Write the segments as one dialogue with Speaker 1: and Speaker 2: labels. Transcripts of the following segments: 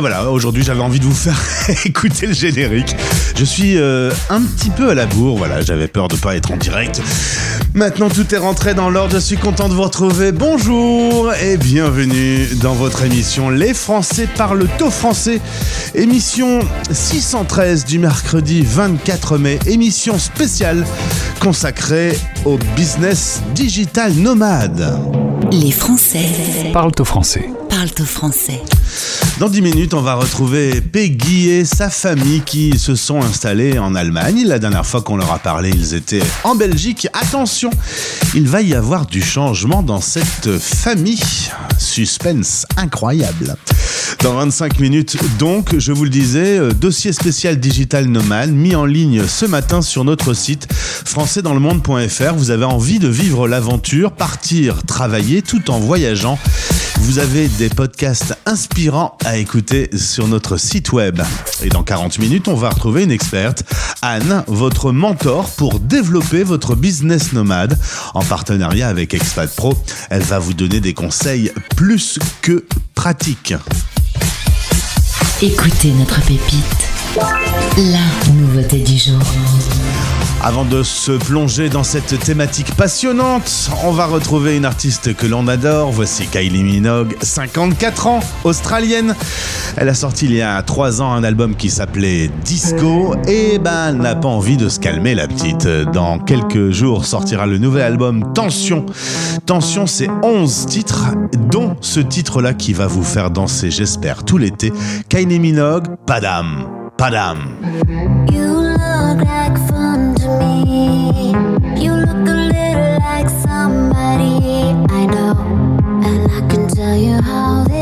Speaker 1: Bah voilà, aujourd'hui j'avais envie de vous faire écouter le générique. Je suis euh, un petit peu à la bourre, voilà, j'avais peur de pas être en direct. Maintenant tout est rentré dans l'ordre, je suis content de vous retrouver. Bonjour et bienvenue dans votre émission Les Français parlent au français. Émission 613 du mercredi 24 mai, émission spéciale consacrée au business digital nomade.
Speaker 2: Les Français
Speaker 3: Parlent au français.
Speaker 2: parlent au français.
Speaker 1: Dans 10 minutes, on va retrouver Peggy et sa famille qui se sont installés en Allemagne. La dernière fois qu'on leur a parlé, ils étaient en Belgique. Attention, il va y avoir du changement dans cette famille. Suspense incroyable. Dans 25 minutes, donc, je vous le disais, euh, dossier spécial digital nomade mis en ligne ce matin sur notre site françaisdanslemonde.fr. Vous avez envie de vivre l'aventure, partir, travailler tout en voyageant. Vous avez des podcasts inspirants à écouter sur notre site web. Et dans 40 minutes, on va retrouver une experte, Anne, votre mentor pour développer votre business nomade en partenariat avec Expat Pro. Elle va vous donner des conseils plus que pratiques.
Speaker 2: Écoutez notre pépite. La nouveauté du jour.
Speaker 1: Avant de se plonger dans cette thématique passionnante, on va retrouver une artiste que l'on adore. Voici Kylie Minogue, 54 ans, australienne. Elle a sorti il y a 3 ans un album qui s'appelait Disco et ben elle n'a pas envie de se calmer la petite. Dans quelques jours sortira le nouvel album Tension. Tension, c'est 11 titres, dont ce titre-là qui va vous faire danser, j'espère, tout l'été. Kylie Minogue, Padam, Padam.
Speaker 4: You look like how they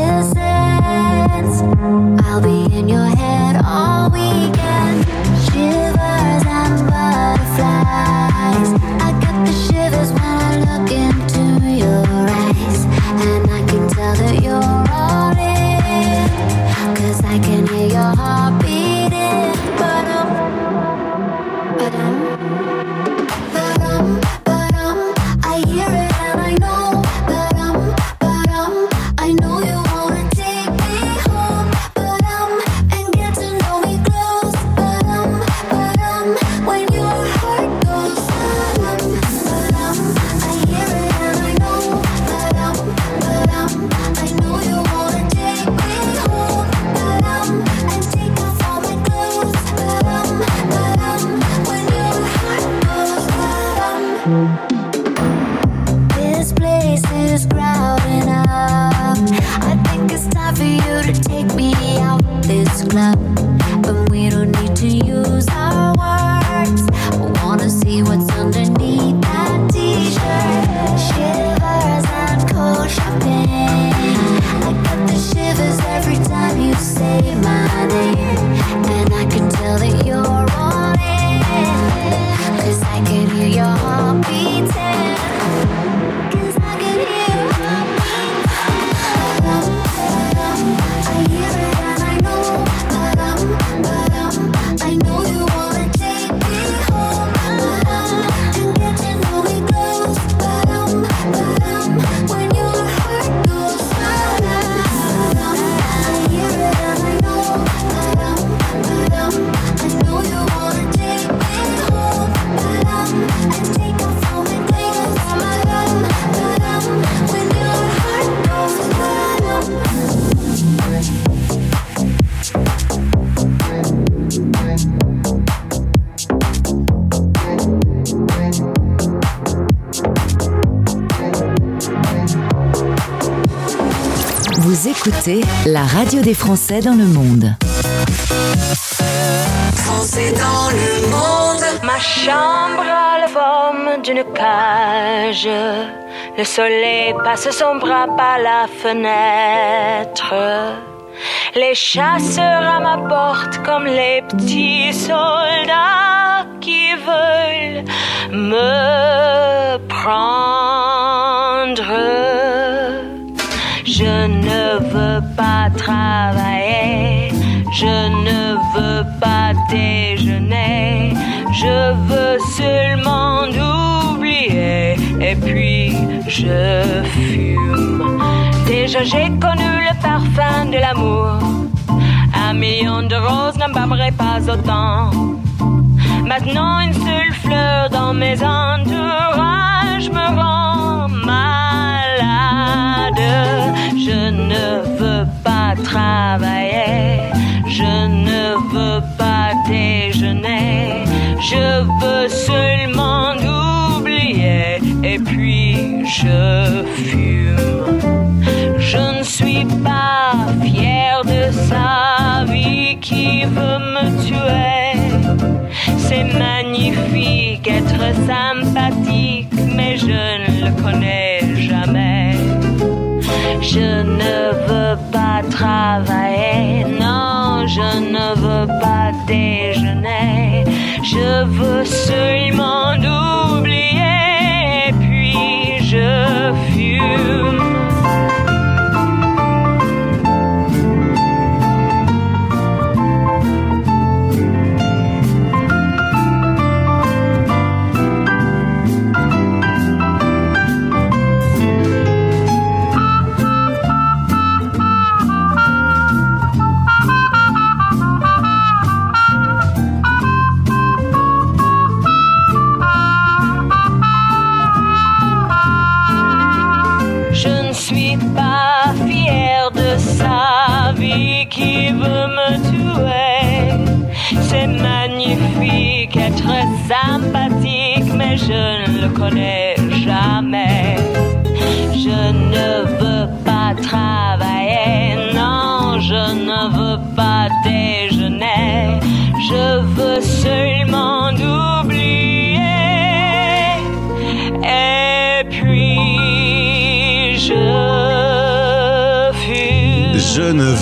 Speaker 2: Vous écoutez la radio des Français dans le monde.
Speaker 5: Français dans le monde.
Speaker 6: Ma
Speaker 5: chambre a la forme d'une cage. Le soleil passe son bras par la fenêtre. Les chasseurs à ma porte comme les petits soldats qui veulent me prendre. Pas travailler, je ne veux pas déjeuner, je veux seulement oublier et puis je fume. Déjà j'ai connu le parfum de l'amour, un million de roses n'embâmerait pas autant. Maintenant une seule fleur dans mes entourages me rend malade. Je ne travailler, je ne veux pas déjeuner, je veux seulement oublier et puis je fume. Je ne suis pas fière de sa vie qui veut me tuer. C'est magnifique être sympathique, mais je ne le connais jamais. Je ne veux pas travailler, non, je ne veux pas déjeuner. Je veux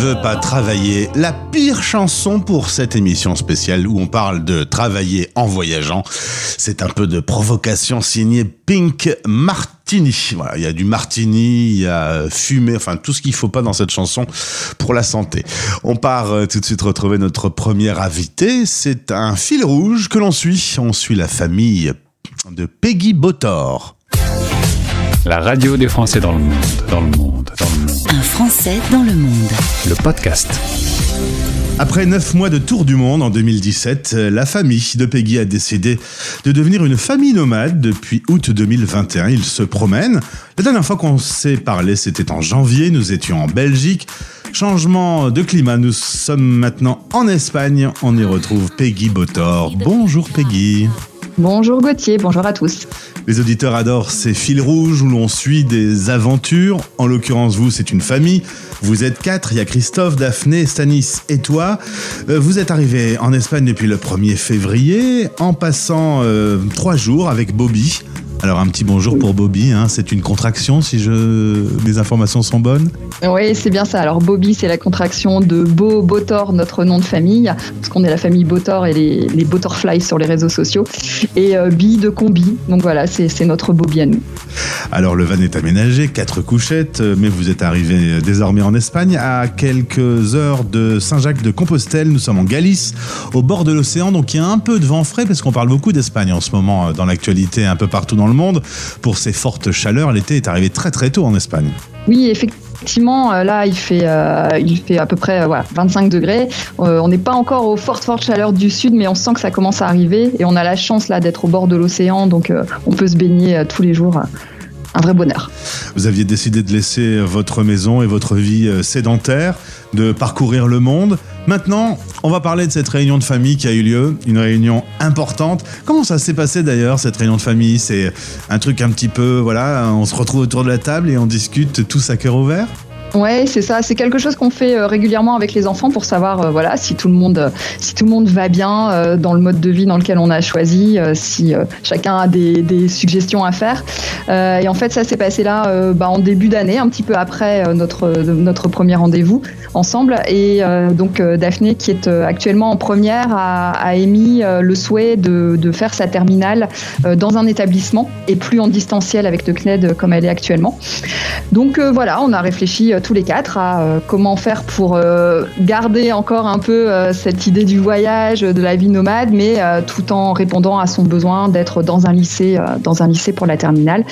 Speaker 5: veux pas travailler.
Speaker 1: La pire chanson pour cette émission spéciale où on parle de travailler en voyageant. C'est un peu de provocation signée Pink Martini. Voilà, il y a du martini, il y a fumée, enfin tout ce qu'il faut pas dans cette chanson pour la santé. On part euh, tout de suite retrouver notre premier invité. C'est un fil rouge que l'on suit. On suit la famille de Peggy Botor.
Speaker 3: La radio des Français dans le monde, dans le monde, dans le monde.
Speaker 2: Un Français dans le monde.
Speaker 3: Le podcast.
Speaker 1: Après neuf mois de tour du monde en 2017, euh, la famille de Peggy a décidé de devenir une famille nomade depuis août 2021. Ils se promènent. La dernière fois qu'on s'est parlé, c'était en janvier. Nous étions en Belgique. Changement de climat, nous sommes maintenant en Espagne. On y retrouve Peggy Botor. Bonjour Peggy.
Speaker 6: Bonjour Gauthier, bonjour à tous.
Speaker 1: Les auditeurs adorent ces fils rouges où l'on suit des aventures. En l'occurrence, vous, c'est une famille. Vous êtes quatre. Il y a Christophe, Daphné, Stanis et toi. Euh, vous êtes arrivé en Espagne depuis le 1er février en passant euh, trois jours avec Bobby. Alors un petit bonjour pour Bobby, hein. c'est une contraction si je... mes informations sont bonnes?
Speaker 6: Oui, c'est bien ça. Alors Bobby, c'est la contraction de Beau Botor, notre nom de famille, parce qu'on est la famille Botor et les, les Botorfly sur les réseaux sociaux. Et euh, Bi de Combi, donc voilà, c'est notre Bobby à nous.
Speaker 1: Alors le van est aménagé, quatre couchettes, euh, mais vous êtes arrivé euh, désormais en Espagne à quelques heures de Saint-Jacques de Compostelle. Nous sommes en Galice, au bord de l'océan, donc il y a un peu de vent frais parce qu'on parle beaucoup d'Espagne en ce moment euh, dans l'actualité un peu partout dans le monde. Pour ces fortes chaleurs, l'été est arrivé très très tôt en Espagne.
Speaker 6: Oui, effectivement, euh, là, il fait, euh, il fait à peu près euh, voilà, 25 degrés. Euh, on n'est pas encore aux fortes, fortes chaleurs du sud, mais on sent que ça commence à arriver. Et on a la chance là d'être au bord de l'océan, donc on peut se baigner tous les jours. Un vrai bonheur.
Speaker 1: Vous aviez décidé de laisser votre maison et votre vie euh, sédentaire, de parcourir le monde. Maintenant, on va parler de cette réunion de famille qui a eu lieu, une réunion importante. Comment ça s'est passé d'ailleurs cette réunion de famille? C'est un truc un petit peu, voilà, on se retrouve autour de la table et on discute tous à cœur ouvert?
Speaker 6: Ouais, c'est ça. C'est quelque chose qu'on fait euh, régulièrement avec les enfants pour savoir, euh, voilà, si tout le monde, euh, si tout le monde va bien dans le mode de vie dans lequel on a choisi, si chacun a des, suggestions à faire. Et en fait, ça s'est passé là, bah, en début d'année, un petit peu après notre notre premier rendez-vous ensemble. Et donc Daphné, qui est actuellement en première, a, émis le souhait de, faire sa terminale dans un établissement et plus en distanciel avec le CNED comme elle est actuellement. Donc voilà, on a réfléchi tous les quatre euh, comment faire pour euh, garder encore un peu euh, cette idée du voyage, de la vie nomade, mais euh, tout en répondant à son besoin d'être dans un lycée, euh, dans un lycée pour la terminale.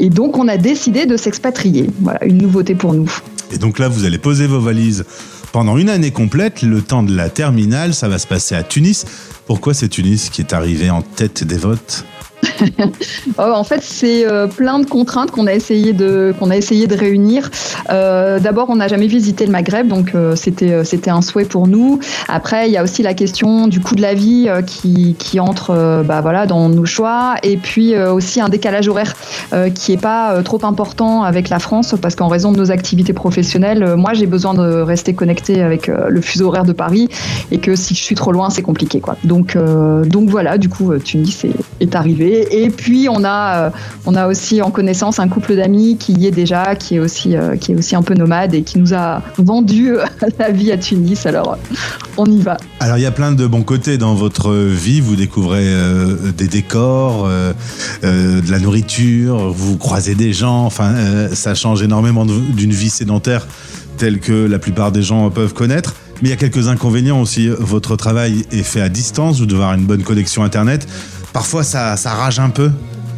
Speaker 6: Et donc on a décidé de s'expatrier. Voilà, une nouveauté pour nous.
Speaker 1: Et donc là, vous allez poser vos valises pendant une année complète. Le temps de la terminale, ça va se passer à Tunis. Pourquoi c'est Tunis qui est arrivé en tête des votes?
Speaker 6: en fait, c'est euh, plein de contraintes qu'on a essayé de réunir. Euh, D'abord, on n'a jamais visité le Maghreb, donc euh, c'était euh, un souhait pour nous. Après, il y a aussi la question du coût de la vie euh, qui entre euh, bah dans nos choix, et puis euh, aussi un décalage horaire euh, qui est pas euh, trop important avec la France, parce qu'en raison de nos activités professionnelles, euh, moi j'ai besoin de rester connecté avec euh, le fuseau horaire de Paris, et que si je suis trop loin, c'est compliqué quoi. Donc euh, voilà, du coup, euh, Tunis est arrivé. Et puis on a, euh, on a aussi en connaissance un couple d'amis qui y est déjà, qui est aussi, euh, qui est aussi un peu nomade et qui nous a vendu euh, la vie à Tunis. Alors on y va.
Speaker 1: Alors il y a plein de bons côtés dans votre vie. Vous découvrez des décors, de la nourriture, vous croisez des gens. Enfin, ça change énormément d'une vie sédentaire telle que la plupart des gens peuvent connaître. Mais il y a quelques inconvénients aussi. Votre travail est fait à distance. Vous devez avoir une bonne connexion internet. Parfois, ça, ça rage un peu.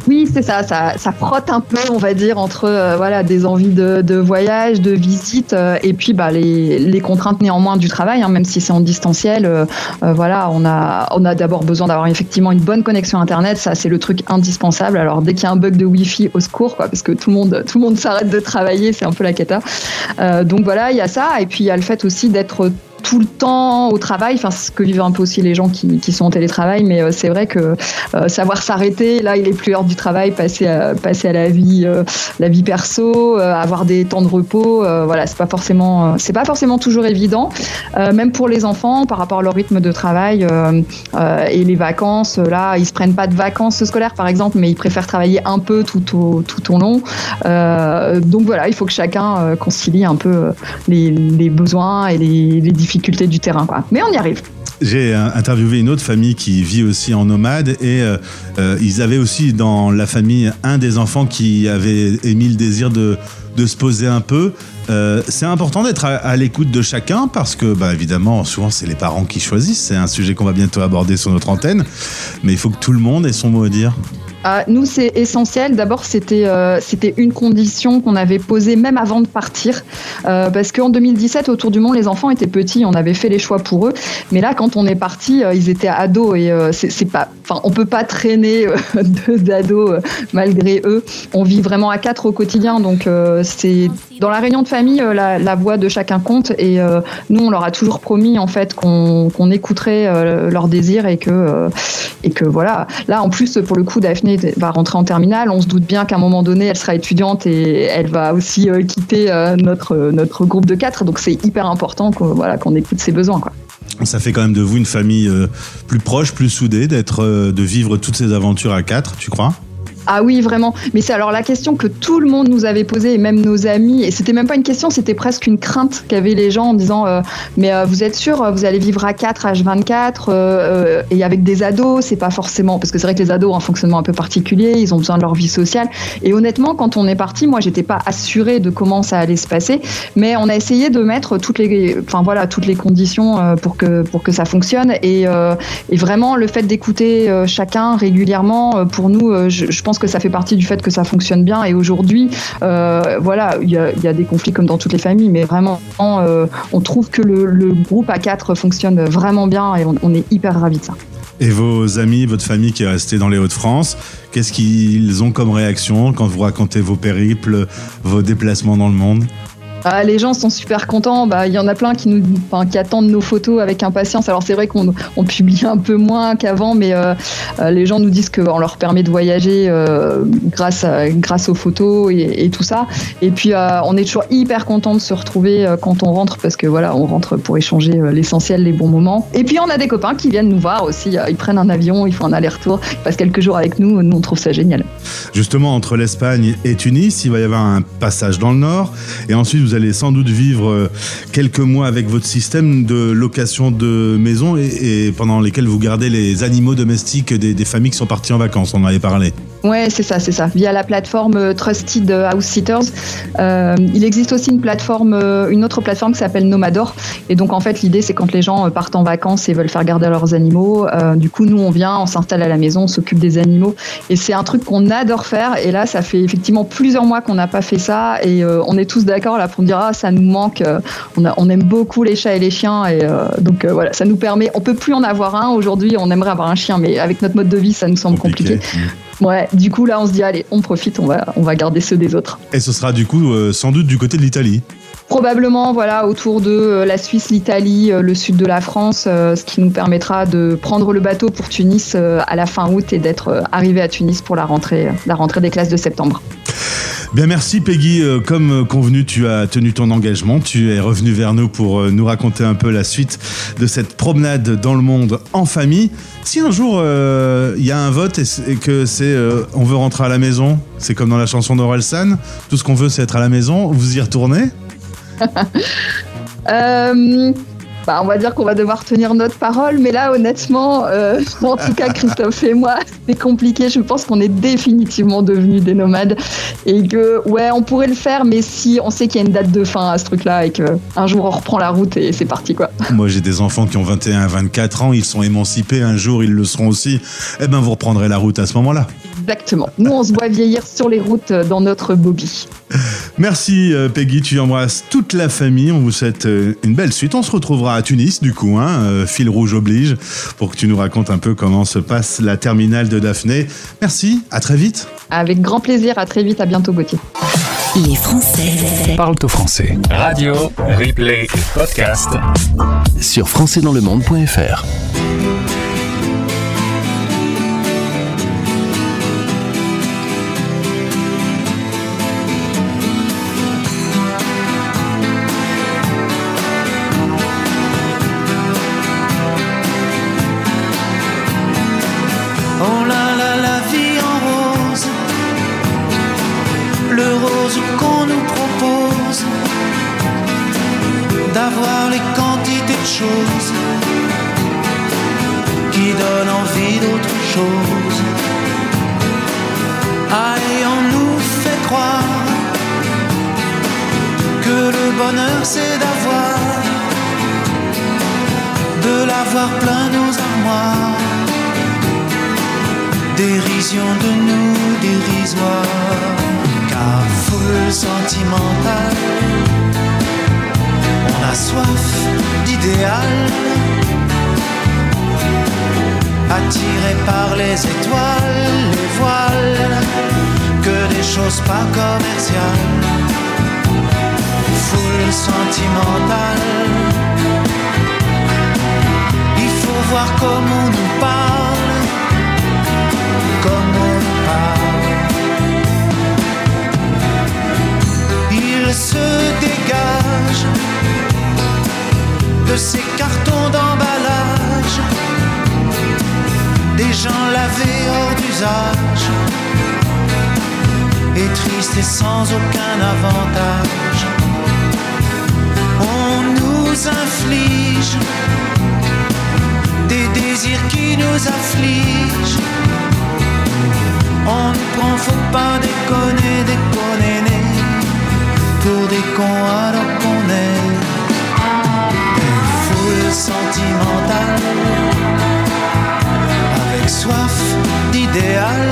Speaker 6: Oui, c'est ça, ça, ça frotte un peu, on va dire, entre euh, voilà des envies de, de voyage, de visite, euh, et puis bah, les, les contraintes néanmoins du travail, hein, même si c'est en distanciel. euh, voilà, on a, on a d'abord besoin d'avoir effectivement une bonne connexion internet, ça c'est le truc indispensable. Alors dès qu'il y a un bug de Wi-Fi, au secours, parce que tout le monde, tout le monde s'arrête de travailler, c'est un peu la cata. Donc voilà, il y a ça, et puis il y a le fait aussi d'être tout le temps au travail, enfin ce que vivent un peu aussi les gens qui, qui sont en télétravail, mais euh, c'est vrai que euh, savoir s'arrêter, là il est plus l'heure du travail, passer à, passer à la vie, euh, la vie perso, avoir des temps de repos, voilà c'est pas forcément, c'est pas forcément toujours évident, même pour les enfants par rapport à leur rythme de travail et les vacances, là ils se prennent pas de vacances scolaires par exemple, mais ils préfèrent travailler un peu tout au tout au long, donc voilà il faut que chacun concilie un peu les, les besoins et les, les difficultés du terrain quoi, mais on y arrive.
Speaker 1: J'ai euh, interviewé une autre famille qui vit aussi en nomade et euh, euh, ils avaient aussi dans la famille un des enfants qui avait émis le désir de, de se poser un peu. C'est important d'être à, à l'écoute de chacun parce que, bah, évidemment, souvent c'est les parents qui choisissent. C'est un sujet qu'on va bientôt aborder sur notre antenne, mais il faut que tout le monde ait son mot à dire.
Speaker 6: Ah, nous, c'est essentiel. D'abord, c'était euh, c'était une condition qu'on avait posée même avant de partir, euh, parce qu'en 2017, autour du monde, les enfants étaient petits, on avait fait les choix pour eux. Mais là, quand on est parti, euh, ils étaient ados et c'est pas, peut pas traîner deux d'ados euh, malgré eux. On vit vraiment à quatre au quotidien, donc c'est dans la réunion de famille, euh, la, voix de chacun compte. Et euh, nous, on leur a toujours promis en fait qu'on écouterait euh, leurs désirs et que et que voilà. Là, en plus, pour le coup, Daphné va rentrer en terminale. On se doute bien qu'à un moment donné, elle sera étudiante et elle va aussi quitter notre notre groupe de quatre. Donc, c'est hyper important qu'on voilà qu'on écoute ses besoins.
Speaker 1: Ça fait quand même de vous une famille plus proche, plus soudée, d'être, de vivre toutes ces aventures à quatre, tu crois?
Speaker 6: Ah oui, vraiment. Mais c'est alors la question que tout le monde nous avait posée, et même nos amis. Et c'était même pas une question, c'était presque une crainte qu'avaient les gens en disant euh, Mais euh, vous êtes sûr, vous allez vivre à 4, H24, euh, euh, et avec des ados, c'est pas forcément. Parce que c'est vrai que les ados ont un fonctionnement un peu particulier, ils ont besoin de leur vie sociale. Et honnêtement, quand on est parti, moi, j'étais pas assurée de comment ça allait se passer. Mais on a essayé de mettre toutes les, enfin, voilà, toutes les conditions euh, pour, que, pour que ça fonctionne. Et, et vraiment, le fait d'écouter chacun régulièrement, pour nous, je pense que ça fait partie du fait que ça fonctionne bien. Et aujourd'hui, euh, voilà, il y a, des conflits comme dans toutes les familles, mais vraiment, euh, on trouve que le, groupe A4 fonctionne vraiment bien et on est hyper ravis de ça.
Speaker 1: Et vos amis, votre famille qui est restée dans les Hauts-de-France, qu'est-ce qu'ils ont comme réaction quand vous racontez vos périples, vos déplacements dans le monde?
Speaker 6: Ah, les gens sont super contents. Bah, il y en a plein qui attendent nos photos avec impatience. Alors c'est vrai qu'on on publie un peu moins qu'avant, mais euh, euh, les gens nous disent qu'on leur permet de voyager euh, grâce aux photos et, tout ça. Et puis on est toujours hyper content de se retrouver quand on rentre parce que voilà, on rentre pour échanger l'essentiel, les bons moments. Et puis on a des copains qui viennent nous voir aussi. Ils prennent un avion, ils font un aller-retour, ils passent quelques jours avec nous. Nous on trouve ça génial.
Speaker 1: Justement, entre l'Espagne et Tunis, il va y avoir un passage dans le nord. Et ensuite, vous allez sans doute vivre euh, quelques mois avec votre système de location de maison et, pendant lesquels vous gardez les animaux domestiques des, familles qui sont parties en vacances. On en avait parlé.
Speaker 6: Ouais, c'est ça, c'est ça. Via la plateforme euh, Trusted House Sitters, euh, il existe aussi une plateforme, euh, une autre plateforme qui s'appelle Nomador. Et donc en fait, l'idée c'est quand les gens euh, partent en vacances et veulent faire garder leurs animaux, euh, du coup nous on vient, on s'installe à la maison, on s'occupe des animaux. Et c'est un truc qu'on adore faire. Et là, ça fait effectivement plusieurs mois qu'on n'a pas fait ça. Et euh, on est tous d'accord là pour dire ah ça nous manque. euh, on, a- on aime beaucoup les chats et les chiens. Et euh, donc euh, voilà, ça nous permet. On peut plus en avoir un aujourd'hui. On aimerait avoir un chien, mais avec notre mode de vie, ça nous semble compliqué. Ouais, du coup là on se dit allez, on profite, on va, on va garder ceux des autres.
Speaker 1: Et ce sera du coup euh, sans doute du côté de l'Italie.
Speaker 6: Probablement voilà autour de la Suisse, l'Italie, le sud de la France, ce qui nous permettra de prendre le bateau pour Tunis à la fin août et d'être arrivé à Tunis pour la rentrée, la rentrée des classes de septembre.
Speaker 1: Bien, merci Peggy. Euh, Comme euh, convenu, tu as tenu ton engagement. Tu es revenu vers nous pour euh, nous raconter un peu la suite de cette promenade dans le monde en famille. Si un jour il y a un vote et, que c'est on veut rentrer à la maison, c'est comme dans la chanson d'Orelsan, tout ce qu'on veut c'est être à la maison, vous y retournez?
Speaker 6: bah, on va dire qu'on va devoir tenir notre parole, mais là, honnêtement, euh, en tout cas, Christophe et moi, c'est compliqué. Je pense qu'on est définitivement devenus des nomades et que, ouais, on pourrait le faire, mais si on sait qu'il y a une date de fin à ce truc-là et qu'un jour on reprend la route et c'est parti, quoi.
Speaker 1: Moi j'ai des enfants qui ont 21 à 24 ans, ils sont émancipés, un jour ils le seront aussi. Eh ben vous reprendrez la route à ce moment-là.
Speaker 6: Exactement. Nous, on se voit vieillir sur les routes euh, dans notre bobby.
Speaker 1: Merci euh, Peggy, tu embrasses toute la famille. On vous souhaite euh, une belle suite. On se retrouvera à Tunis du coup, hein, fil rouge oblige, pour que tu nous racontes un peu comment se passe la terminale de Daphné. Merci, à très vite.
Speaker 6: Avec grand plaisir. À très vite. À bientôt, Gauthier.
Speaker 2: Les Français.
Speaker 3: Parle au français.
Speaker 7: Radio, replay podcast.
Speaker 8: sur françaisdanslemonde.fr.
Speaker 9: d'avoir les quantités de choses qui donnent envie d'autre chose. Aïe, on nous fait croire que le bonheur c'est d'avoir, de l'avoir plein nos armoires dérision de nous dérisoire, car foule sentimentale, on a soif d'idéal, attiré par les étoiles, les voiles, que des choses pas commerciales, foule sentimentale, il faut voir comment on nous parle comme on parle. Il se dégage ces cartons d'emballage, des gens lavés hors d'usage, et tristes et sans aucun avantage. On nous inflige des désirs qui nous affligent. On nous prend, faut pas déconner, déconner, pour des cons alors qu'on est sentimental, avec soif d'idéal,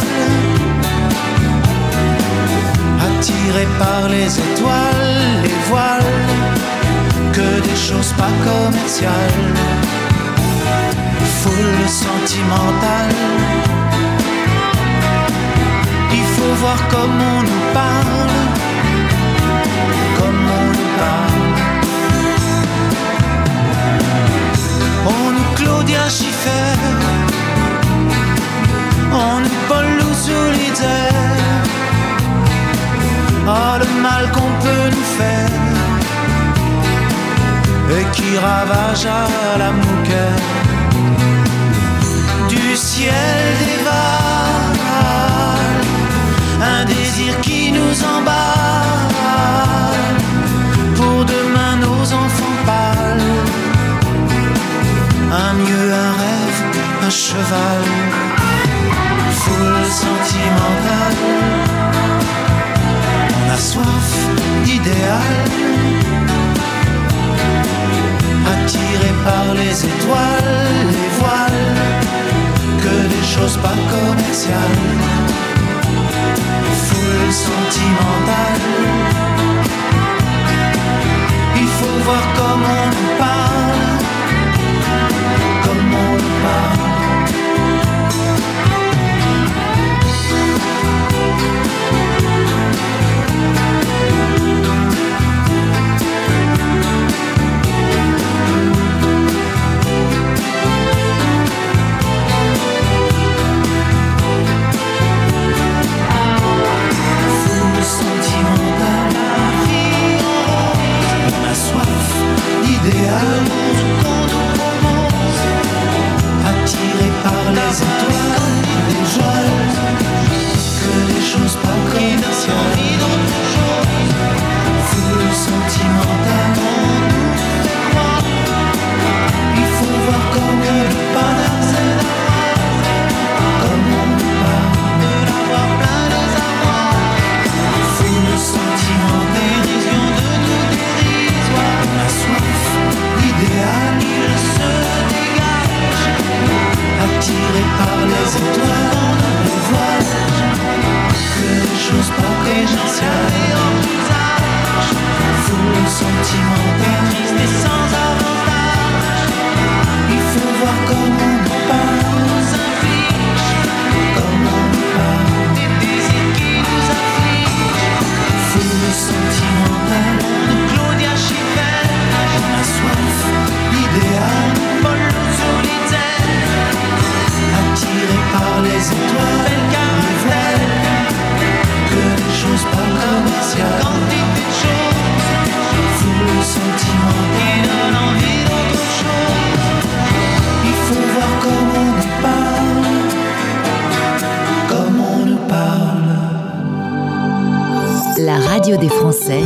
Speaker 9: attiré par les étoiles, les voiles, que des choses pas commerciales, foule sentimentale. Il faut voir comme on nous parle, comme on nous parle. On est Claudia Schiffer, on est Paul Lou solitaire. Ah, le mal qu'on peut nous faire. Et qui ravage à la mouquère du ciel des un désir qui nous emballe. un mieux, un rêve, un cheval, foule sentimentale, on a soif d'idéal, attiré par les étoiles, les voiles, que des choses pas commerciales, foule sentimentale, il faut voir comment on parle des
Speaker 2: Français.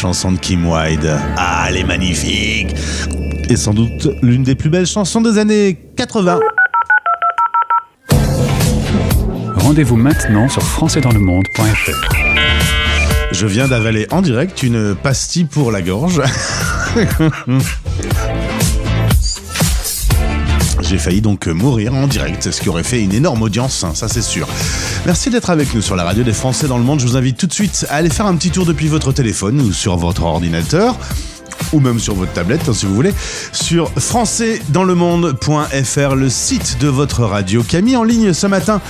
Speaker 1: Chanson de Kim Wilde. Ah, elle est magnifique. Et sans doute l'une des plus belles chansons des années 80.
Speaker 3: Rendez-vous maintenant sur françaisdanslemonde.fr.
Speaker 1: Je viens d'avaler en direct une pastille pour la gorge. J'ai failli donc mourir en direct, ce qui aurait fait une énorme audience, hein, ça c'est sûr. Merci d'être avec nous sur la radio des Français dans le monde. Je vous invite tout de suite à aller faire un petit tour depuis votre téléphone ou sur votre ordinateur ou même sur votre tablette hein, si vous voulez, sur françaisdanslemonde.fr, le site de votre radio, qui a mis en ligne ce matin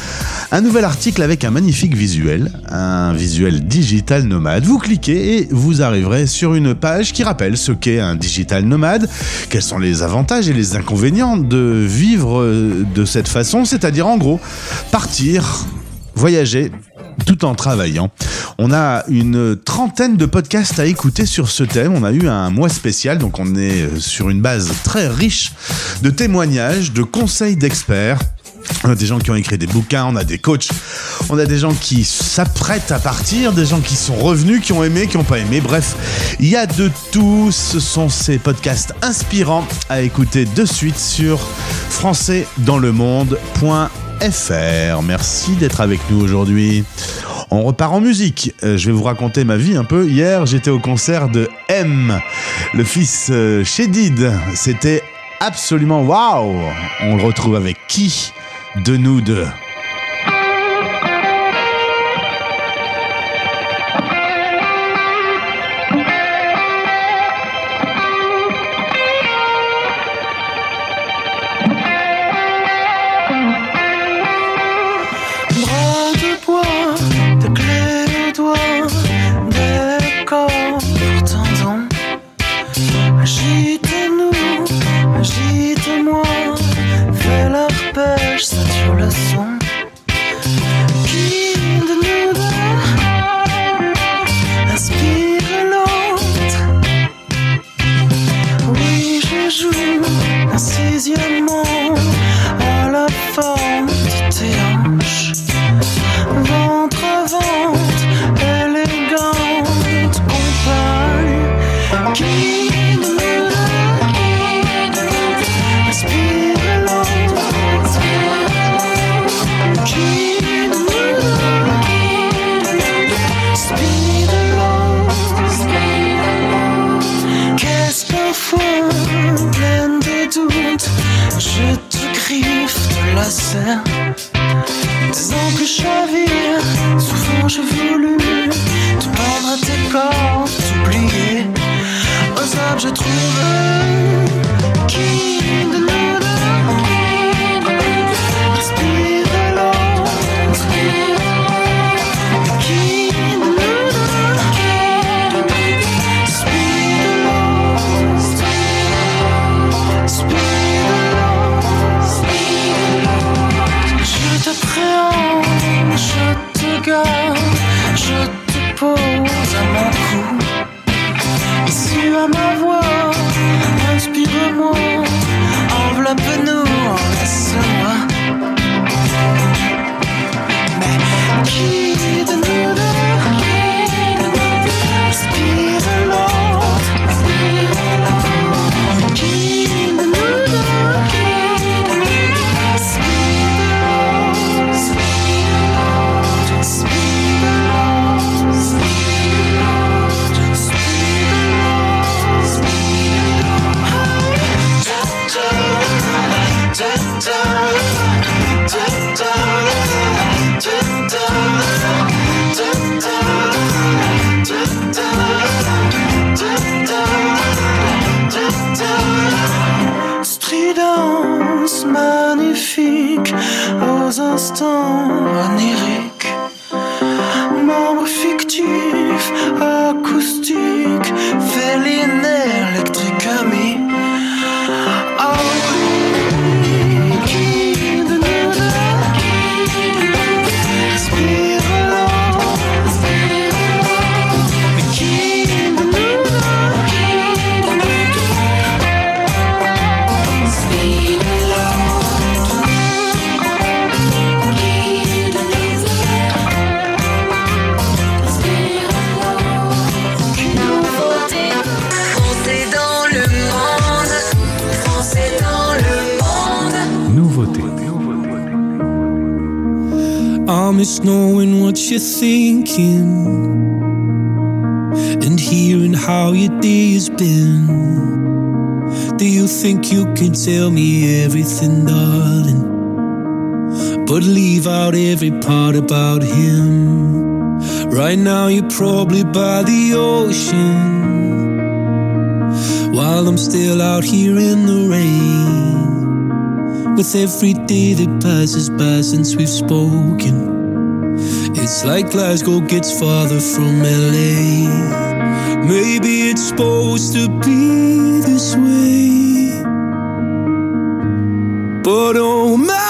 Speaker 1: un nouvel article avec un magnifique visuel, un visuel digital nomade. Vous cliquez et vous arriverez sur une page qui rappelle ce qu'est un digital nomade, quels sont les avantages et les inconvénients de vivre euh, de cette façon, c'est-à-dire en gros partir, voyager tout en travaillant. On a une trentaine de podcasts à écouter sur ce thème. On a eu un mois spécial, donc on est euh, sur une base très riche de témoignages, de conseils d'experts. On a des gens qui ont écrit des bouquins, on a des coachs, on a des gens qui s'apprêtent à partir, des gens qui sont revenus, qui ont aimé, qui n'ont pas aimé. Bref, il y a de tout. Ce sont ces podcasts inspirants à écouter de suite sur françaisdanslemonde.fr. Merci d'être avec nous aujourd'hui. On repart en musique. Euh, je vais vous raconter ma vie un peu. Hier, j'étais au concert de M, le fils euh, Chédid. C'était absolument waouh. On le retrouve avec
Speaker 9: qui? De nous deux instants oniriques.
Speaker 10: Knowing what you're thinking and hearing how your day has been. Do you think you can tell me everything, darling? But leave out every part about him. Right now, you're probably by the ocean while I'm still out here in the rain. With every day that passes by since we've spoken. It's like Glasgow gets farther from LA. Maybe it's supposed to be this way. But oh my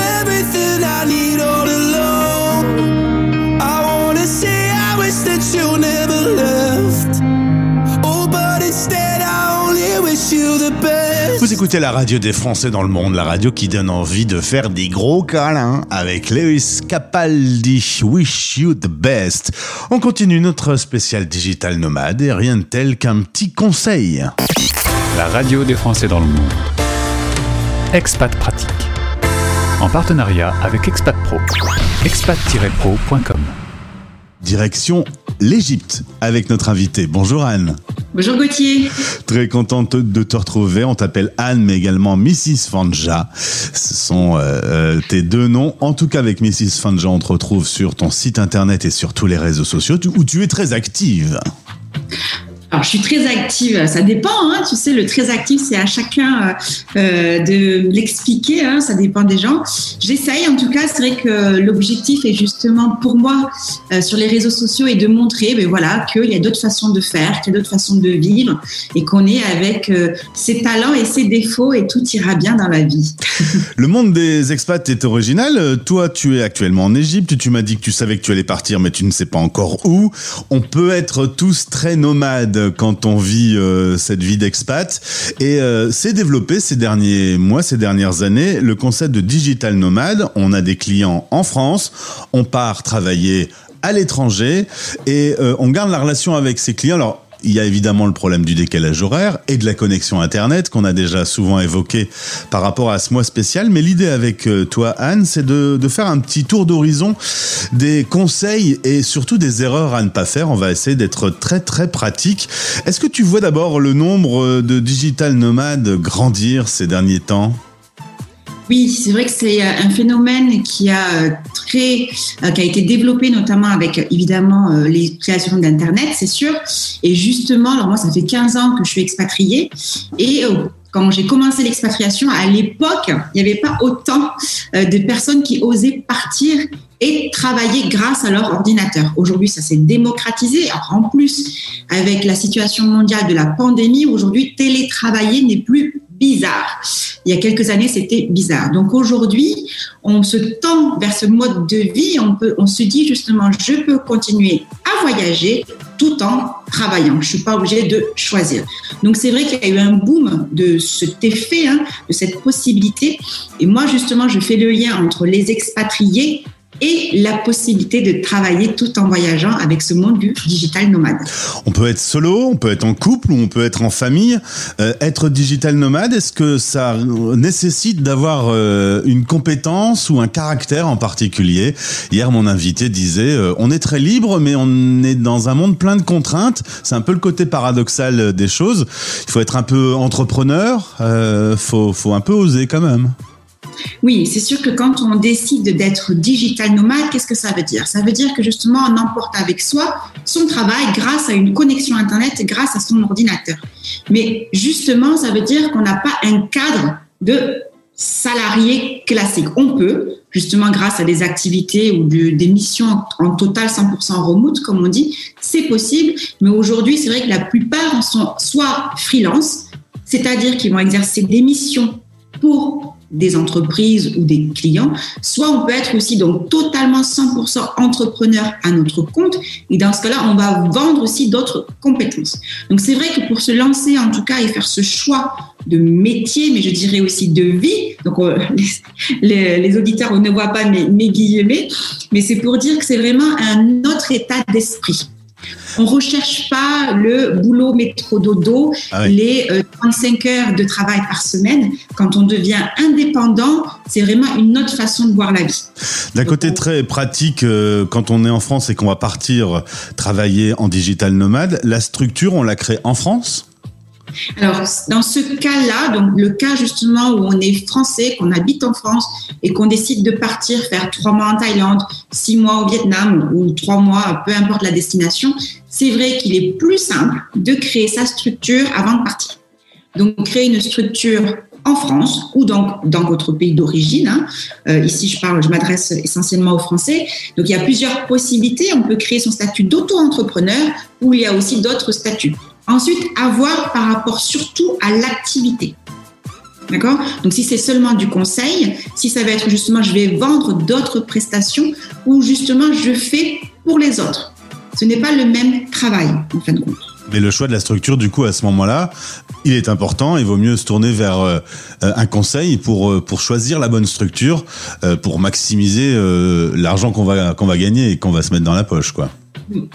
Speaker 1: Vous écoutez la radio des Français dans le monde, la radio qui donne envie de faire des gros câlins avec Lewis Capaldi, Wish You the Best. On continue notre spécial digital nomade et rien de tel qu'un petit conseil.
Speaker 3: La radio des Français dans le monde. Expat Pratique. En partenariat avec Expat Pro. expat-pro.com.
Speaker 1: Direction l'Égypte avec notre invité. Bonjour Anne.
Speaker 11: Bonjour Gauthier.
Speaker 1: Très contente de te retrouver. On t'appelle Anne, mais également Mrs. Fanja. Ce sont euh, euh, tes deux noms. En tout cas, avec Mrs. Fanja, on te retrouve sur ton site internet et sur tous les réseaux sociaux où tu es très active.
Speaker 11: Alors, je suis très active. Ça dépend, hein, tu sais, le très actif, c'est à chacun euh, euh, de l'expliquer. Hein, ça dépend des gens. J'essaye, en tout cas. C'est vrai que l'objectif est justement pour moi euh, sur les réseaux sociaux et de montrer, ben voilà, qu'il y a d'autres façons de faire, qu'il y a d'autres façons de vivre, et qu'on est avec ses talents et ses défauts, et tout ira bien dans la vie.
Speaker 1: Le monde des expats est original. Toi, tu es actuellement en Égypte. Tu m'as dit que tu savais que tu allais partir, mais tu ne sais pas encore où. On peut être tous très nomades quand on vit euh, cette vie d'expat. Et euh, c'est développé ces derniers mois, ces dernières années, le concept de digital nomade. On a des clients en France. On part travailler à l'étranger et euh, on garde la relation avec ses clients. Il y a évidemment le problème du décalage horaire et de la connexion Internet qu'on a déjà souvent évoqué par rapport à ce mois spécial. Mais l'idée avec euh, toi, Anne, c'est de, de faire un petit tour d'horizon des conseils et surtout des erreurs à ne pas faire. On va essayer d'être très très pratique. Est-ce que tu vois d'abord le nombre euh, de digital nomades grandir ces derniers temps?
Speaker 11: Oui, c'est vrai que c'est euh, un phénomène qui a euh, qui a été développé notamment avec euh, évidemment euh, les créations d'internet, c'est sûr. Et justement, alors moi, ça fait 15 ans que je suis expatriée et quand j'ai commencé l'expatriation, à l'époque, il n'y avait pas autant de personnes qui osaient partir et travailler grâce à leur ordinateur. Aujourd'hui, ça s'est démocratisé. Alors, en plus, avec la situation mondiale de la pandémie, aujourd'hui, télétravailler n'est plus bizarre. Il y a quelques années, c'était bizarre. Donc aujourd'hui, on se tend vers ce mode de vie. On, se dit justement, je peux continuer à voyager tout en travaillant. Je suis pas obligée de choisir. Donc c'est vrai qu'il y a eu un boom de cet effet, hein, de cette possibilité. Et moi justement, je fais le lien entre les expatriés et la possibilité de travailler tout en voyageant avec ce monde du digital nomade.
Speaker 1: On peut être solo, on peut être en couple ou on peut être en famille. Euh, être digital nomade, est-ce que ça nécessite d'avoir euh, une compétence ou un caractère en particulier? Hier, mon invité disait euh, on est très libre, mais on est dans un monde plein de contraintes. C'est un peu le côté paradoxal des choses. Il faut être un peu entrepreneur, euh, faut, faut un peu oser quand même.
Speaker 11: Oui, c'est sûr que quand on décide d'être digital nomade, qu'est-ce que ça veut dire? Ça veut dire que justement, on emporte avec soi son travail grâce à une connexion Internet, grâce à son ordinateur. Mais justement, ça veut dire qu'on n'a pas un cadre de salarié classique. On peut, justement, grâce à des activités ou de- des missions en total 100% remote, comme on dit, c'est possible. Mais aujourd'hui, c'est vrai que la plupart sont soit freelance, c'est-à-dire qu'ils vont exercer des missions pour des entreprises ou des clients, soit on peut être aussi donc totalement 100% entrepreneur à notre compte et dans ce cas-là, on va vendre aussi d'autres compétences. Donc c'est vrai que pour se lancer en tout cas et faire ce choix de métier, mais je dirais aussi de vie, donc euh, les, auditeurs ne voient pas mes guillemets, mais c'est pour dire que c'est vraiment un autre état d'esprit. On recherche pas le boulot métro dodo,
Speaker 1: Ah oui.
Speaker 11: les euh, 35 heures de travail par semaine. Quand on devient indépendant, c'est vraiment une autre façon de voir la vie.
Speaker 1: D'un côté très pratique, euh, quand on est en France et qu'on va partir travailler en digital nomade, la structure, on la crée en France?
Speaker 11: Alors, dans ce cas-là, donc le cas justement où on est français, qu'on habite en France et qu'on décide de partir faire trois mois en Thaïlande, six mois au Vietnam ou trois mois, peu importe la destination, c'est vrai qu'il est plus simple de créer sa structure avant de partir. Donc, créer une structure en France ou donc dans votre pays d'origine. hein. Euh, ici, je parle, je m'adresse essentiellement aux Français. Donc, il y a plusieurs possibilités. On peut créer son statut d'auto-entrepreneur ou il y a aussi d'autres statuts. Ensuite, avoir par rapport surtout à l'activité. D'accord? Donc, si c'est seulement du conseil, si ça va être justement, je vais vendre d'autres prestations ou justement, je fais pour les autres. Ce n'est pas le même travail, en fin de compte.
Speaker 1: Mais le choix de la structure, du coup, à ce moment-là, il est important. Il vaut mieux se tourner vers euh, un conseil pour euh, pour choisir la bonne structure, euh, pour maximiser l'argent qu'on va qu'on va gagner et qu'on va se mettre dans la poche, quoi.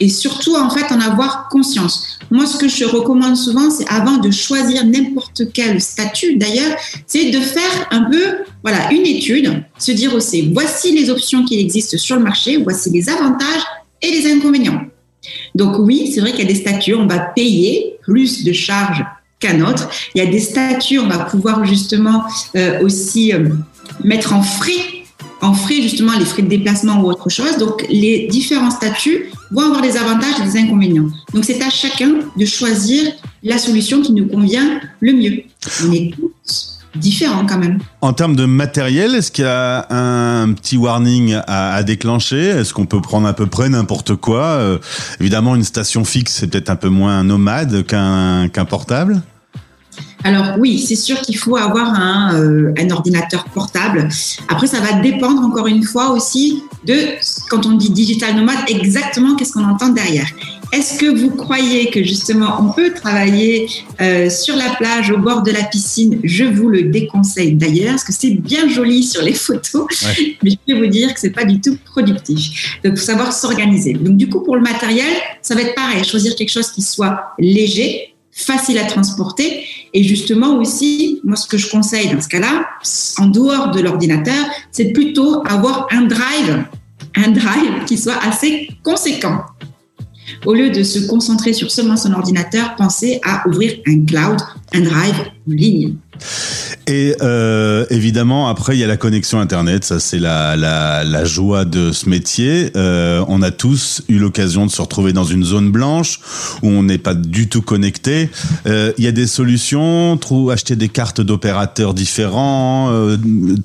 Speaker 11: Et surtout en fait en avoir conscience. Moi, ce que je recommande souvent, c'est avant de choisir n'importe quel statut, d'ailleurs, c'est de faire un peu, voilà, une étude, se dire aussi, voici les options qui existent sur le marché, voici les avantages et les inconvénients. Donc oui, c'est vrai qu'il y a des statuts, on va payer plus de charges qu'un autre. Il y a des statuts, on va pouvoir justement euh, aussi euh, mettre en frais en frais justement les frais de déplacement ou autre chose. Donc les différents statuts vont avoir des avantages et des inconvénients. Donc c'est à chacun de choisir la solution qui nous convient le mieux. On est tous différents quand même.
Speaker 1: En termes de matériel, est-ce qu'il y a un petit warning à, déclencher? Est-ce qu'on peut prendre à peu près n'importe quoi? Euh, Évidemment, une station fixe, c'est peut-être un peu moins nomade qu'un portable.
Speaker 11: Alors oui, c'est sûr qu'il faut avoir un, euh, un ordinateur portable. Après, ça va dépendre encore une fois aussi de, quand on dit digital nomade, exactement qu'est-ce qu'on entend derrière. Est-ce que vous croyez que justement on peut travailler euh, sur la plage, au bord de la piscine? Je vous le déconseille d'ailleurs, parce que c'est bien joli sur les photos,
Speaker 1: Ouais.
Speaker 11: mais je peux vous dire que c'est pas du tout productif. Donc, faut savoir s'organiser. Donc, du coup, pour le matériel, ça va être pareil. Choisir quelque chose qui soit léger, facile à transporter. Et justement aussi, moi, ce que je conseille dans ce cas-là, en dehors de l'ordinateur, c'est plutôt avoir un drive, un drive qui soit assez conséquent. Au lieu de se concentrer sur seulement son ordinateur, pensez à ouvrir un cloud, un drive en ligne.
Speaker 1: Et euh, évidemment, après, il y a la connexion Internet. Ça, c'est la, la, joie de ce métier. Euh, on a tous eu l'occasion de se retrouver dans une zone blanche où on n'est pas du tout connecté. Euh, Il y a des solutions, acheter des cartes d'opérateurs différents,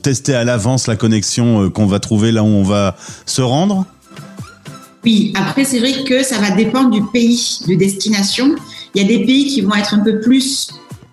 Speaker 1: tester à l'avance la connexion qu'on va trouver là où on va se rendre.
Speaker 11: Oui, après, c'est vrai que ça va dépendre du pays de destination. Il y a des pays qui vont être un peu plus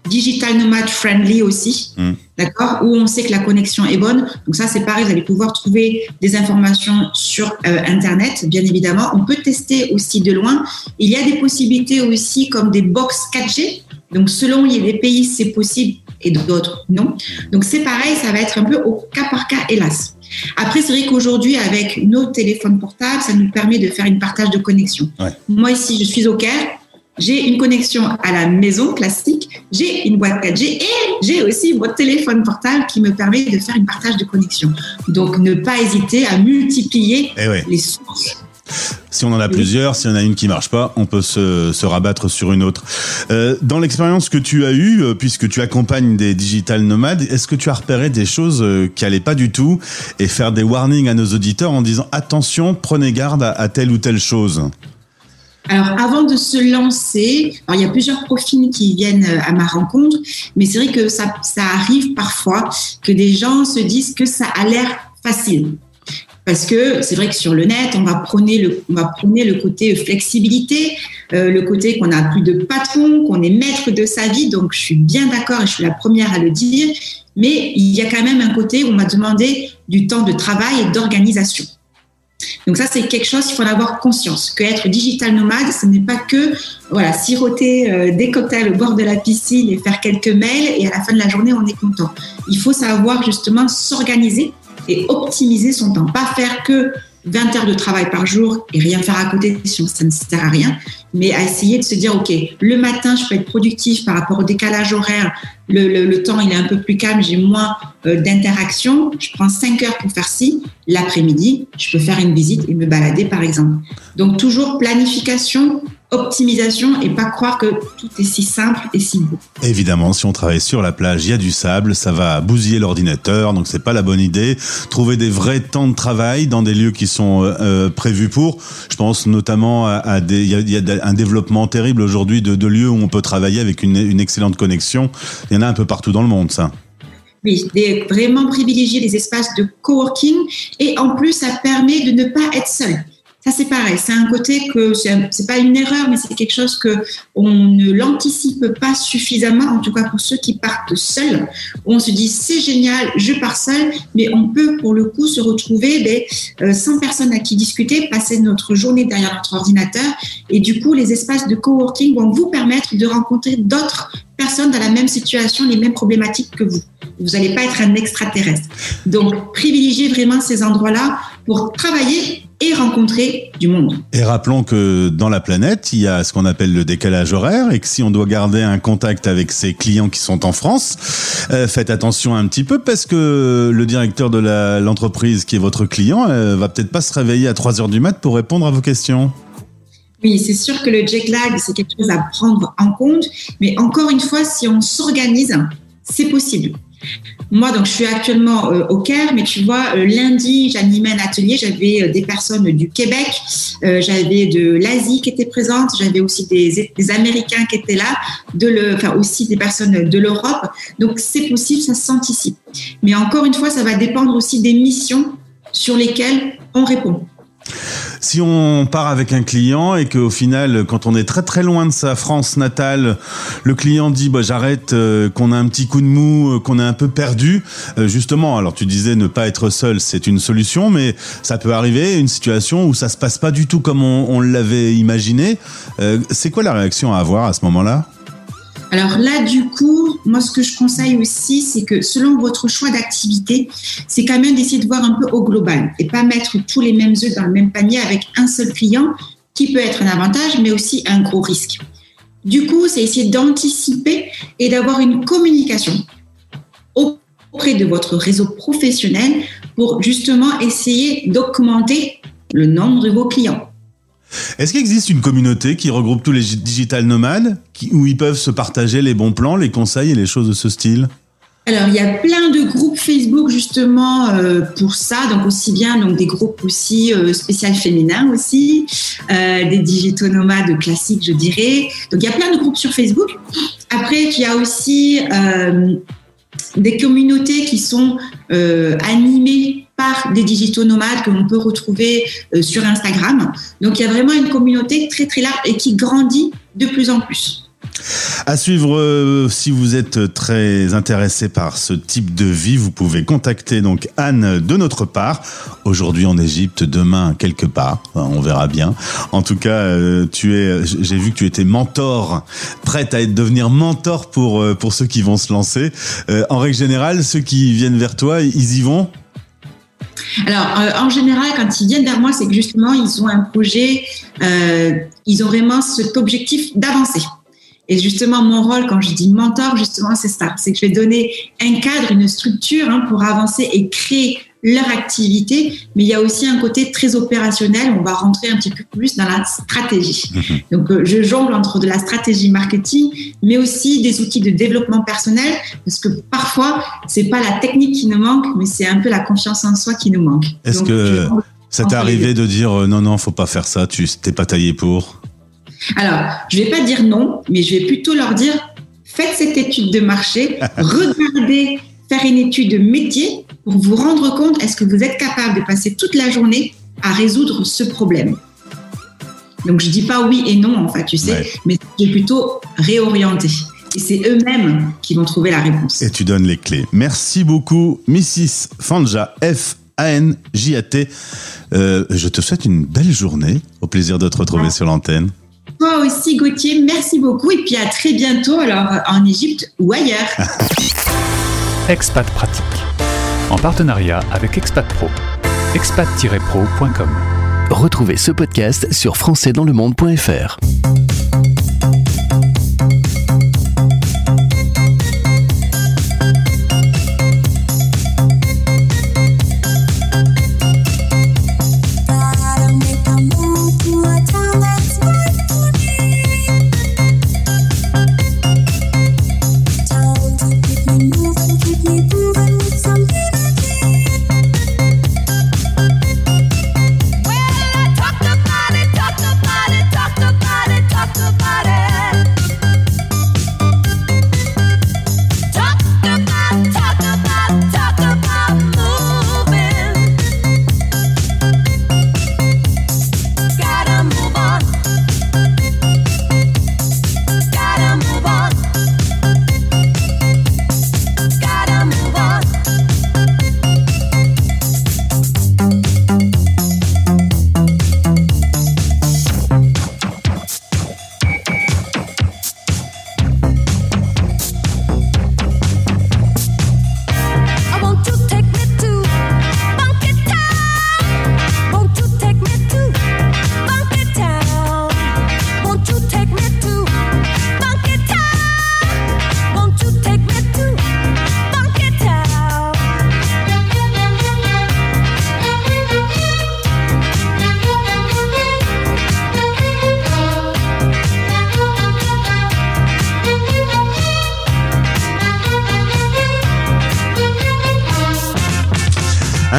Speaker 11: digital nomad friendly aussi,
Speaker 1: Mm.
Speaker 11: d'accord, où on sait que la connexion est bonne. Donc ça, c'est pareil, vous allez pouvoir trouver des informations sur euh, Internet, bien évidemment. On peut tester aussi de loin. Il y a des possibilités aussi comme des box 4G. Donc selon il y a des pays, c'est possible et d'autres non. Donc c'est pareil, ça va être un peu au cas par cas, hélas. Après, c'est vrai qu'aujourd'hui, avec nos téléphones portables, ça nous permet de faire une partage de connexion.
Speaker 1: Ouais.
Speaker 11: Moi, ici, je suis au Caire. J'ai une connexion à la maison classique, j'ai une boîte 4G et j'ai aussi mon téléphone portable qui me permet de faire une partage de connexion. Donc, ne pas hésiter à multiplier
Speaker 1: Eh
Speaker 11: les sources.
Speaker 1: Si on en a plusieurs, si on a une qui marche pas, on peut se, se rabattre sur une autre. Euh, dans l'expérience que tu as eue, euh, puisque tu accompagnes des digital nomades, est-ce que tu as repéré des choses euh, qui allaient pas du tout et faire des warnings à nos auditeurs en disant attention, prenez garde à, à telle ou telle chose?
Speaker 11: Alors, avant de se lancer, alors il y a plusieurs profils qui viennent à ma rencontre, mais c'est vrai que ça, ça arrive parfois que des gens se disent que ça a l'air facile. Parce que c'est vrai que sur le net, on va prôner le, on va prôner le côté flexibilité, euh, le côté qu'on a plus de patron, qu'on est maître de sa vie. Donc, je suis bien d'accord et je suis la première à le dire. Mais il y a quand même un côté où on m'a demandé du temps de travail et d'organisation. Donc ça, c'est quelque chose qu'il faut en avoir conscience. Que être digital nomade, ce n'est pas que voilà siroter euh, des cocktails au bord de la piscine et faire quelques mails et à la fin de la journée, on est content. Il faut savoir justement s'organiser et optimiser son temps. Pas faire que 20 heures de travail par jour et rien faire à côté, ça ne sert à rien. Mais à essayer de se dire, OK, le matin, je peux être productif par rapport au décalage horaire. Le temps, il est un peu plus calme, j'ai moins euh, d'interaction. Je prends 5 heures pour faire ci. L'après-midi, je peux faire une visite et me balader, par exemple. Donc, toujours planification, optimisation et pas croire que tout est si simple et si beau.
Speaker 1: Évidemment, si on travaille sur la plage, il y a du sable, ça va bousiller l'ordinateur, donc c'est pas la bonne idée. Trouver des vrais temps de travail dans des lieux qui sont euh, euh, prévus pour. Je pense notamment à, à des, il y a, il y a un développement terrible aujourd'hui de, de lieux où on peut travailler avec une, une excellente connexion. Il y en a un peu partout dans le monde, ça.
Speaker 11: Oui, vraiment privilégier les espaces de coworking et en plus, ça permet de ne pas être seul. C'est pareil. C'est un côté que c'est pas une erreur, mais c'est quelque chose que on ne l'anticipe pas suffisamment, en tout cas pour ceux qui partent seuls. On se dit c'est génial, je pars seul, mais on peut pour le coup se retrouver ben, euh, sans personne à qui discuter, passer notre journée derrière notre ordinateur, et du coup, les espaces de coworking vont vous permettre de rencontrer d'autres personnes dans la même situation, les mêmes problématiques que vous. Vous n'allez pas être un extraterrestre. Donc, privilégiez vraiment ces endroits-là pour travailler et rencontrer du monde.
Speaker 1: Et rappelons que dans la planète, il y a ce qu'on appelle le décalage horaire et que si on doit garder un contact avec ses clients qui sont en France, euh, faites attention un petit peu parce que le directeur de l'entreprise qui est votre client euh, va peut-être pas se réveiller à 3 heures du mat pour répondre à vos questions.
Speaker 11: Oui, c'est sûr que le jet lag, c'est quelque chose à prendre en compte, mais encore une fois, si on s'organise, c'est possible. Moi, donc, je suis actuellement euh, au Caire, mais tu vois, euh, lundi, j'animais un atelier, j'avais euh, des personnes du Québec, j'avais de l'Asie qui étaient présentes, j'avais aussi des, Américains qui étaient là, enfin aussi des personnes de l'Europe. Donc, c'est possible, ça s'anticipe. Mais encore une fois, ça va dépendre aussi des missions sur lesquelles on répond.
Speaker 1: Si on part avec un client et qu'au final, quand on est très très loin de sa France natale, le client dit bah, j'arrête, euh, qu'on a un petit coup de mou, euh, qu'on est un peu perdu, euh, justement, alors tu disais ne pas être seul, c'est une solution, mais ça peut arriver, une situation où ça se passe pas du tout comme on, l'avait imaginé. C'est quoi la réaction à avoir à ce moment-là?
Speaker 11: Alors là, du coup, moi, ce que je conseille aussi, c'est que selon votre choix d'activité, c'est quand même d'essayer de voir un peu au global et pas mettre tous les mêmes œufs dans le même panier avec un seul client qui peut être un avantage, mais aussi un gros risque. Du coup, c'est essayer d'anticiper et d'avoir une communication auprès de votre réseau professionnel pour justement essayer d'augmenter le nombre de vos clients.
Speaker 1: Est-ce qu'il existe une communauté qui regroupe tous les digital nomades, qui- où ils peuvent se partager les bons plans, les conseils et les choses de ce style?
Speaker 11: Alors, il y a plein de groupes Facebook justement euh, pour ça, donc aussi bien donc des groupes aussi euh, spécial féminins aussi, euh, des digitaux nomades classiques, je dirais. Donc, il y a plein de groupes sur Facebook. Après, il y a aussi euh, des communautés qui sont animées par des digitaux nomades que l'on peut retrouver euh, sur Instagram. Donc, il y a vraiment une communauté très très large et qui grandit de plus en plus.
Speaker 1: À suivre, euh, si vous êtes très intéressé par ce type de vie, vous pouvez contacter donc Anne de notre part. Aujourd'hui en Égypte, demain quelque part, on verra bien. En tout cas, euh, j'ai vu que tu étais mentor, prête à être devenir mentor pour pour ceux qui vont se lancer. En règle générale, ceux qui viennent vers toi, ils y vont?
Speaker 11: Alors, euh, en général, quand ils viennent vers moi, c'est que justement, ils ont un projet, euh, ils ont vraiment cet objectif d'avancer. Et justement, mon rôle, quand je dis mentor, justement, c'est ça. C'est que je vais donner un cadre, une structure hein, pour avancer et créer leur activité. Mais il y a aussi un côté très opérationnel. On va rentrer un petit peu plus dans la stratégie. Donc, euh, je jongle entre de la stratégie marketing, mais aussi des outils de développement personnel, parce que parfois, c'est pas la technique qui nous manque, mais c'est un peu la confiance en soi qui nous manque.
Speaker 1: Est-ce que
Speaker 11: jongle
Speaker 1: ça t'est arrivé de dire euh, non non, faut pas faire ça, tu t'es pas taillé pour?
Speaker 11: Alors, je vais pas dire non, mais je vais plutôt leur dire faites cette étude de marché, regardez faire une étude de métier pour vous rendre compte est-ce que vous êtes capable de passer toute la journée à résoudre ce problème? Donc je dis pas oui et non en fait, tu sais,
Speaker 1: Ouais.
Speaker 11: mais je vais plutôt réorienter. Et c'est eux-mêmes qui vont trouver la réponse.
Speaker 1: Et tu donnes les clés. Merci beaucoup, Mrs. Fanja, F-A-N-J-A-T. Euh, je te souhaite une belle journée. Au plaisir de te retrouver sur l'antenne.
Speaker 11: Toi aussi Gauthier, merci beaucoup et puis à très bientôt alors en Égypte ou ailleurs.
Speaker 3: Expat Pratique. En partenariat avec Expat Pro. expat-pro.com.
Speaker 8: Retrouvez ce podcast sur françaisdanslemonde.fr.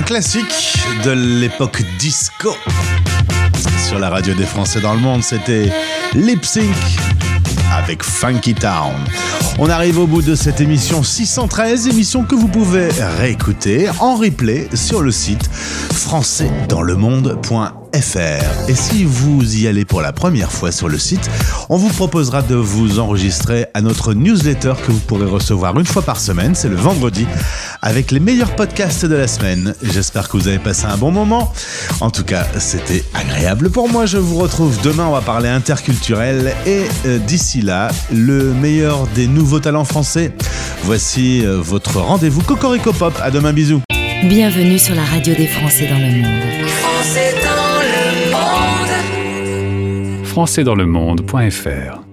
Speaker 1: classique de l'époque disco. Sur la radio des Français dans le monde, c'était Lip Sync avec Funky Town. On arrive au bout de cette émission 613, émission que vous pouvez réécouter en replay sur le site françaisdanslemonde.fr. Et si vous y allez pour la première fois sur le site, on vous proposera de vous enregistrer à notre newsletter que vous pourrez recevoir une fois par semaine, c'est le vendredi, avec les meilleurs podcasts de la semaine. J'espère que vous avez passé un bon moment. En tout cas, c'était agréable pour moi. Je vous retrouve demain, on va parler interculturel et euh, d'ici là, le meilleur des nouveaux talents français. Voici euh, votre rendez-vous Cocorico Pop. À demain, bisous.
Speaker 2: Bienvenue sur la radio des Français dans le monde.
Speaker 5: Français dans le monde.
Speaker 3: françaisdanslemonde.fr